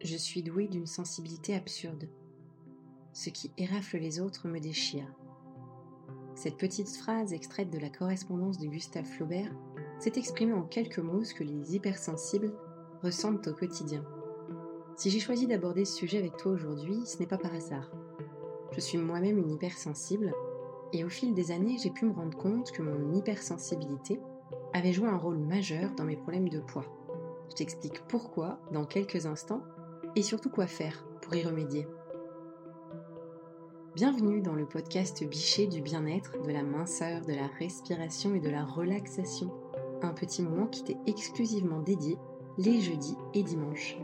Je suis douée d'une sensibilité absurde. Ce qui érafle les autres me déchire. Cette petite phrase extraite de la correspondance de Gustave Flaubert s'est exprimée en quelques mots ce que les hypersensibles ressentent au quotidien. Si j'ai choisi d'aborder ce sujet avec toi aujourd'hui, ce n'est pas par hasard. Je suis moi-même une hypersensible et au fil des années, j'ai pu me rendre compte que mon hypersensibilité avait joué un rôle majeur dans mes problèmes de poids. Je t'explique pourquoi dans quelques instants et surtout quoi faire pour y remédier. Bienvenue dans le podcast Bichet du bien-être, de la minceur, de la respiration et de la relaxation. Un petit moment qui t'est exclusivement dédié les jeudis et dimanches.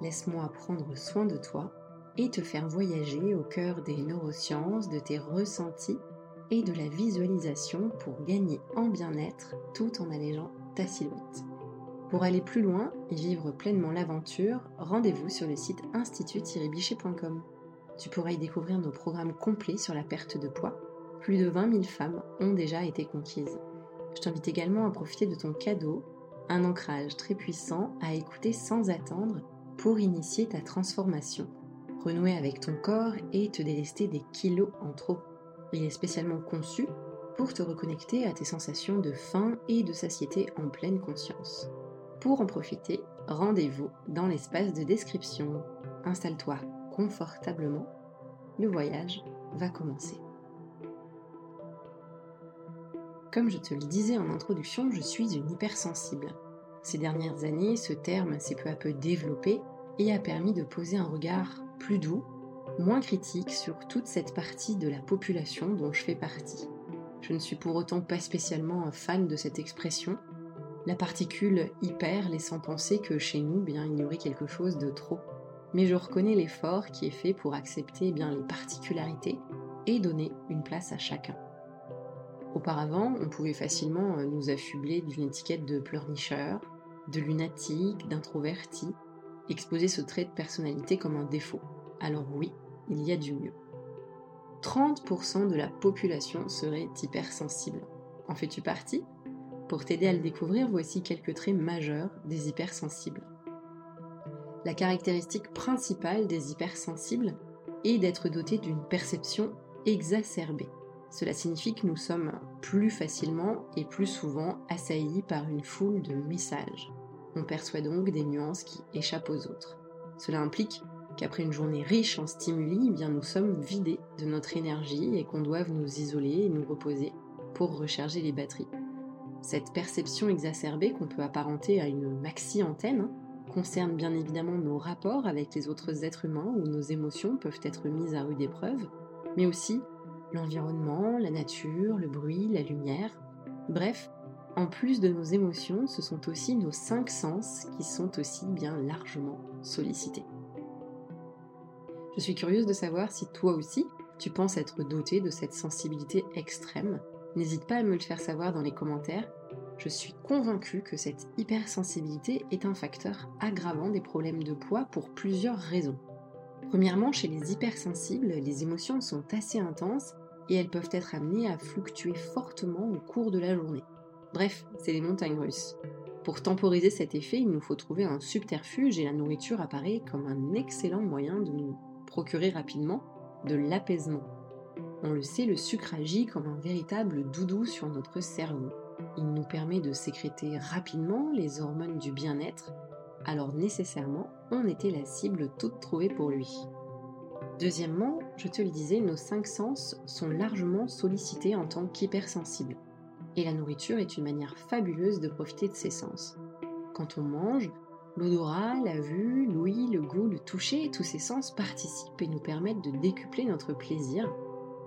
Laisse-moi prendre soin de toi et te faire voyager au cœur des neurosciences, de tes ressentis et de la visualisation pour gagner en bien-être tout en allégeant ta silhouette. Pour aller plus loin et vivre pleinement l'aventure, rendez-vous sur le site institut-bichet.com. Tu pourras y découvrir nos programmes complets sur la perte de poids. Plus de 20 000 femmes ont déjà été conquises. Je t'invite également à profiter de ton cadeau, un ancrage très puissant à écouter sans attendre pour initier ta transformation, renouer avec ton corps et te délester des kilos en trop. Il est spécialement conçu pour te reconnecter à tes sensations de faim et de satiété en pleine conscience. Pour en profiter, rendez-vous dans l'espace de description. Installe-toi confortablement. Le voyage va commencer. Comme je te le disais en introduction, je suis une hypersensible. Ces dernières années, ce terme s'est peu à peu développé et a permis de poser un regard plus doux, moins critique sur toute cette partie de la population dont je fais partie. Je ne suis pour autant pas spécialement un fan de cette expression, la particule hyper laissant penser que chez nous, bien, il y aurait quelque chose de trop. Mais je reconnais l'effort qui est fait pour accepter bien les particularités et donner une place à chacun. Auparavant, on pouvait facilement euh, nous affubler d'une étiquette de pleurnicheur, de lunatique, d'introverti, exposer ce trait de personnalité comme un défaut. Alors oui, il y a du mieux. 30% de la population serait hypersensible. En fais-tu partie? Pour t'aider à le découvrir, voici quelques traits majeurs des hypersensibles. La caractéristique principale des hypersensibles est d'être doté d'une perception exacerbée. Cela signifie que nous sommes plus facilement et plus souvent assaillis par une foule de messages. On perçoit donc des nuances qui échappent aux autres. Cela implique qu'après une journée riche en stimuli, eh bien nous sommes vidés de notre énergie et qu'on doit nous isoler et nous reposer pour recharger les batteries. Cette perception exacerbée qu'on peut apparenter à une maxi-antenne concerne bien évidemment nos rapports avec les autres êtres humains où nos émotions peuvent être mises à rude épreuve, mais aussi l'environnement, la nature, le bruit, la lumière. Bref, en plus de nos émotions, ce sont aussi nos cinq sens qui sont aussi bien largement sollicités. Je suis curieuse de savoir si toi aussi, tu penses être doté de cette sensibilité extrême N'hésite pas à me le faire savoir dans les commentaires. Je suis convaincue que cette hypersensibilité est un facteur aggravant des problèmes de poids pour plusieurs raisons. Premièrement, chez les hypersensibles, les émotions sont assez intenses et elles peuvent être amenées à fluctuer fortement au cours de la journée. Bref, c'est les montagnes russes. Pour temporiser cet effet, il nous faut trouver un subterfuge et la nourriture apparaît comme un excellent moyen de nous procurer rapidement de l'apaisement. On le sait, le sucre agit comme un véritable doudou sur notre cerveau. Il nous permet de sécréter rapidement les hormones du bien-être, alors nécessairement, on était la cible toute trouvée pour lui. Deuxièmement, je te le disais, nos cinq sens sont largement sollicités en tant qu'hypersensibles. Et la nourriture est une manière fabuleuse de profiter de ces sens. Quand on mange, l'odorat, la vue, l'ouïe, le goût, le toucher, tous ces sens participent et nous permettent de décupler notre plaisir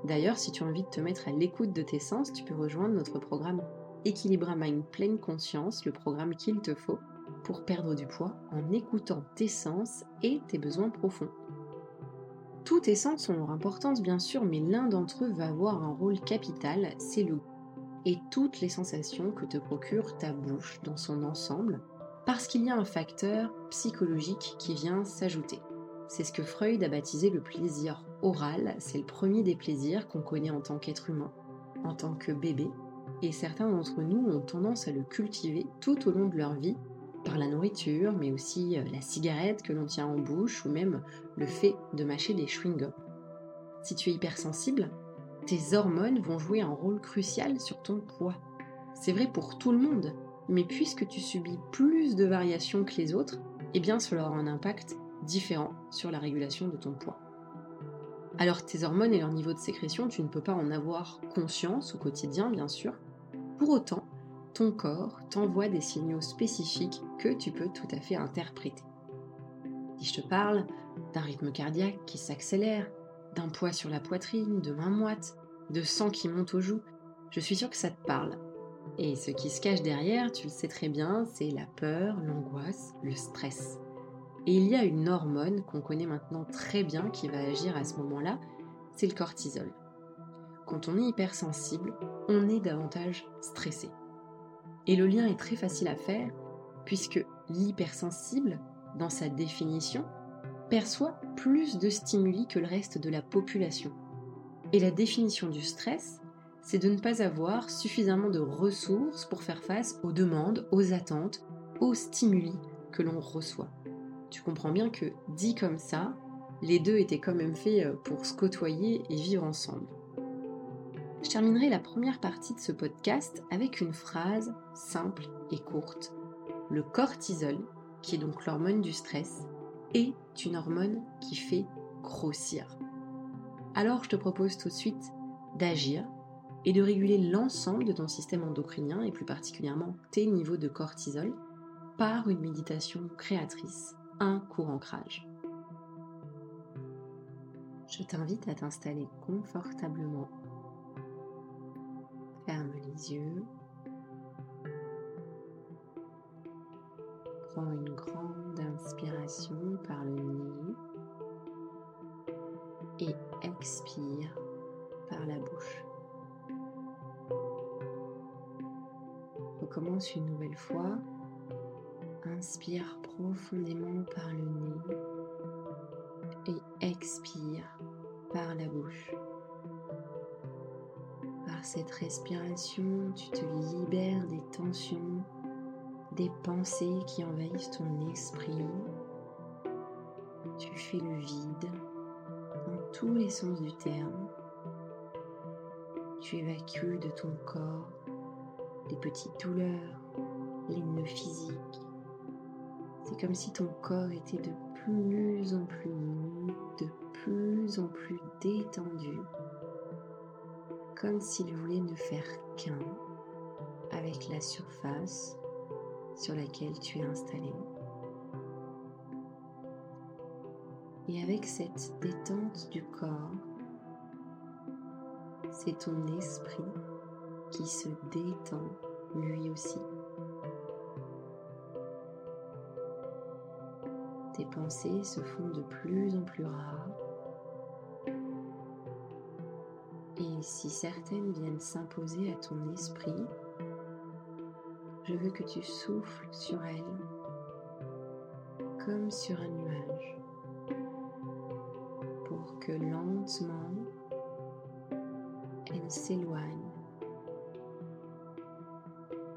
D'ailleurs, si tu as envie de te mettre à l'écoute de tes sens, tu peux rejoindre notre programme Équilibre Mind pleine conscience, le programme qu'il te faut pour perdre du poids en écoutant tes sens et tes besoins profonds. Tous tes sens ont leur importance bien sûr, mais l'un d'entre eux va avoir un rôle capital, c'est le goût. Et toutes les sensations que te procure ta bouche dans son ensemble, parce qu'il y a un facteur psychologique qui vient s'ajouter. C'est ce que Freud a baptisé le plaisir oral. C'est le premier des plaisirs qu'on connaît en tant qu'être humain, en tant que bébé. Et certains d'entre nous ont tendance à le cultiver tout au long de leur vie par la nourriture, mais aussi euh, la cigarette que l'on tient en bouche ou même le fait de mâcher des chewing-gums. Si tu es hypersensible, tes hormones vont jouer un rôle crucial sur ton poids. C'est vrai pour tout le monde, mais puisque tu subis plus de variations que les autres, eh bien cela aura un impact différent sur la régulation de ton poids. Alors tes hormones et leur niveau de sécrétion, tu ne peux pas en avoir conscience au quotidien, bien sûr. Pour autant, ton corps t'envoie des signaux spécifiques que tu peux tout à fait interpréter. Si je te parle d'un rythme cardiaque qui s'accélère, d'un poids sur la poitrine, de mains moites, de sang qui monte aux joues, je suis sûre que ça te parle. Et ce qui se cache derrière, tu le sais très bien, c'est la peur, l'angoisse, le stress. Et il y a une hormone qu'on connaît maintenant très bien qui va agir à ce moment-là, c'est le cortisol. Quand on est hypersensible, on est davantage stressé. Et le lien est très facile à faire puisque l'hypersensible, dans sa définition, perçoit plus de stimuli que le reste de la population. Et la définition du stress, c'est de ne pas avoir suffisamment de ressources pour faire face aux demandes, aux attentes, aux stimuli que l'on reçoit. Tu comprends bien que, dit comme ça, les deux étaient quand même faits euh, pour se côtoyer et vivre ensemble. Je terminerai la première partie de ce podcast avec une phrase simple et courte. Le cortisol, qui est donc l'hormone du stress, est une hormone qui fait grossir. Alors je te propose tout de suite d'agir et de réguler l'ensemble de ton système endocrinien et plus particulièrement tes niveaux de cortisol par une méditation créatrice, un court ancrage. Je t'invite à t'installer confortablement Ferme les yeux. Prends une grande inspiration par le nez et expire par la bouche. Recommence une nouvelle fois. Inspire profondément par le nez et expire par la bouche cette respiration, tu te libères des tensions, des pensées qui envahissent ton esprit. Tu fais le vide dans tous les sens du terme. Tu évacues de ton corps les petites douleurs, les nœuds physiques. C'est comme si ton corps était de plus en plus mou, de plus en plus détendu comme s'il voulait ne faire qu'un avec la surface sur laquelle tu es installé. Et avec cette détente du corps, c'est ton esprit qui se détend lui aussi. Pensées se font de plus en plus rares. Et si certaines viennent s'imposer à ton esprit, je veux que tu souffles sur elles comme sur un nuage pour que lentement elles s'éloignent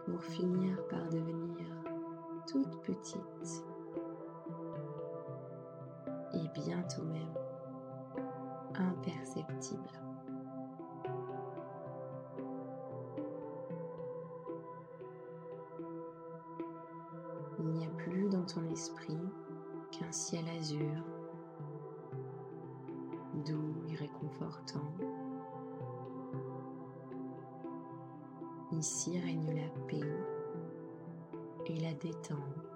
pour finir par devenir toutes petites et bientôt même imperceptibles. ton esprit qu'un ciel azur, doux et réconfortant. Ici règne la paix et la détente.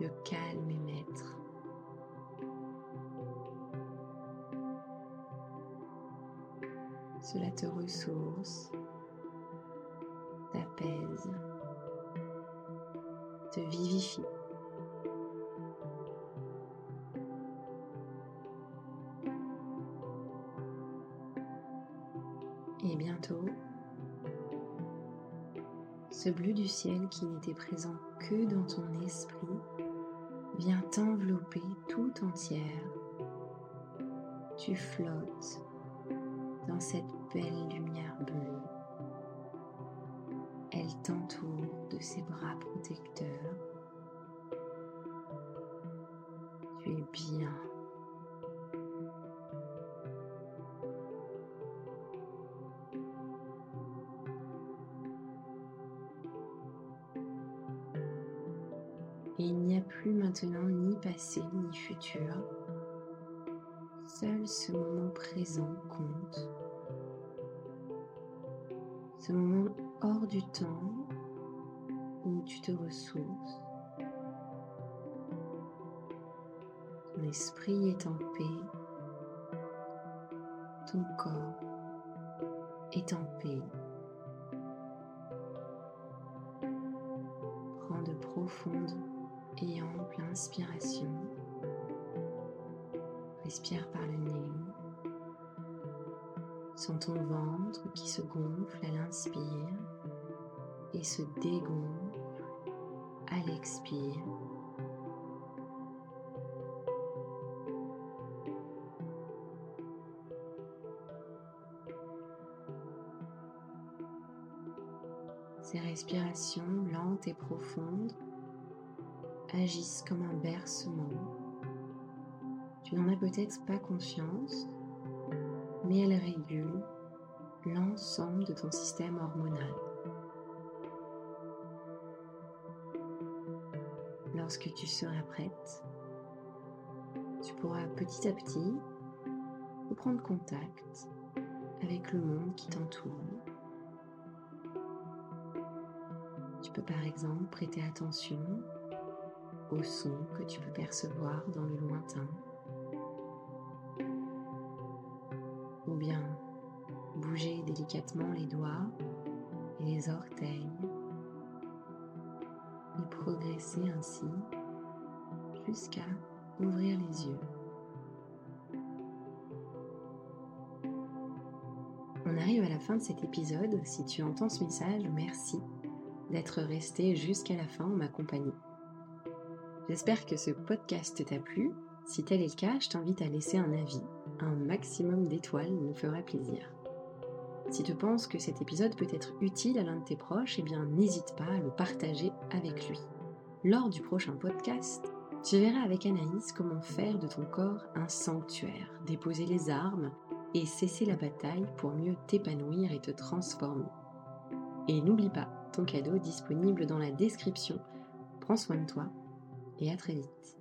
Le calme est maître. Cela te ressource t'apaise, te vivifie. Et bientôt, ce bleu du ciel qui n'était présent que dans ton esprit vient t'envelopper tout entière. Tu flottes dans cette belle lumière bleue. Elle t'entoure de ses bras protecteurs. Tu es bien. Ni passé ni futur. Seul ce moment présent compte. Ce moment hors du temps où tu te ressources. Ton esprit est en paix. Ton corps est en paix. Prends de profondes et ample inspiration. Respire par le nez. Sens ton ventre qui se gonfle à l'inspire et se dégonfle à l'expire. Ces respirations lentes et profondes agissent comme un bercement. Tu n'en as peut-être pas conscience, mais elles régulent l'ensemble de ton système hormonal. Lorsque tu seras prête, tu pourras petit à petit reprendre contact avec le monde qui t'entoure. Tu peux par exemple prêter attention aux sons que tu peux percevoir dans le lointain. Ou bien bouger délicatement les doigts et les orteils et progresser ainsi jusqu'à ouvrir les yeux. On arrive à la fin de cet épisode. Si tu entends ce message, merci d'être resté jusqu'à la fin en ma compagnie. J'espère que ce podcast t'a plu. Si tel est le cas, je t'invite à laisser un avis. Un maximum d'étoiles nous fera plaisir. Si tu penses que cet épisode peut être utile à l'un de tes proches, eh bien n'hésite pas à le partager avec lui. Lors du prochain podcast, tu verras avec Anaïs comment faire de ton corps un sanctuaire, déposer les armes et cesser la bataille pour mieux t'épanouir et te transformer. Et n'oublie pas ton cadeau disponible dans la description. Prends soin de toi et à très vite.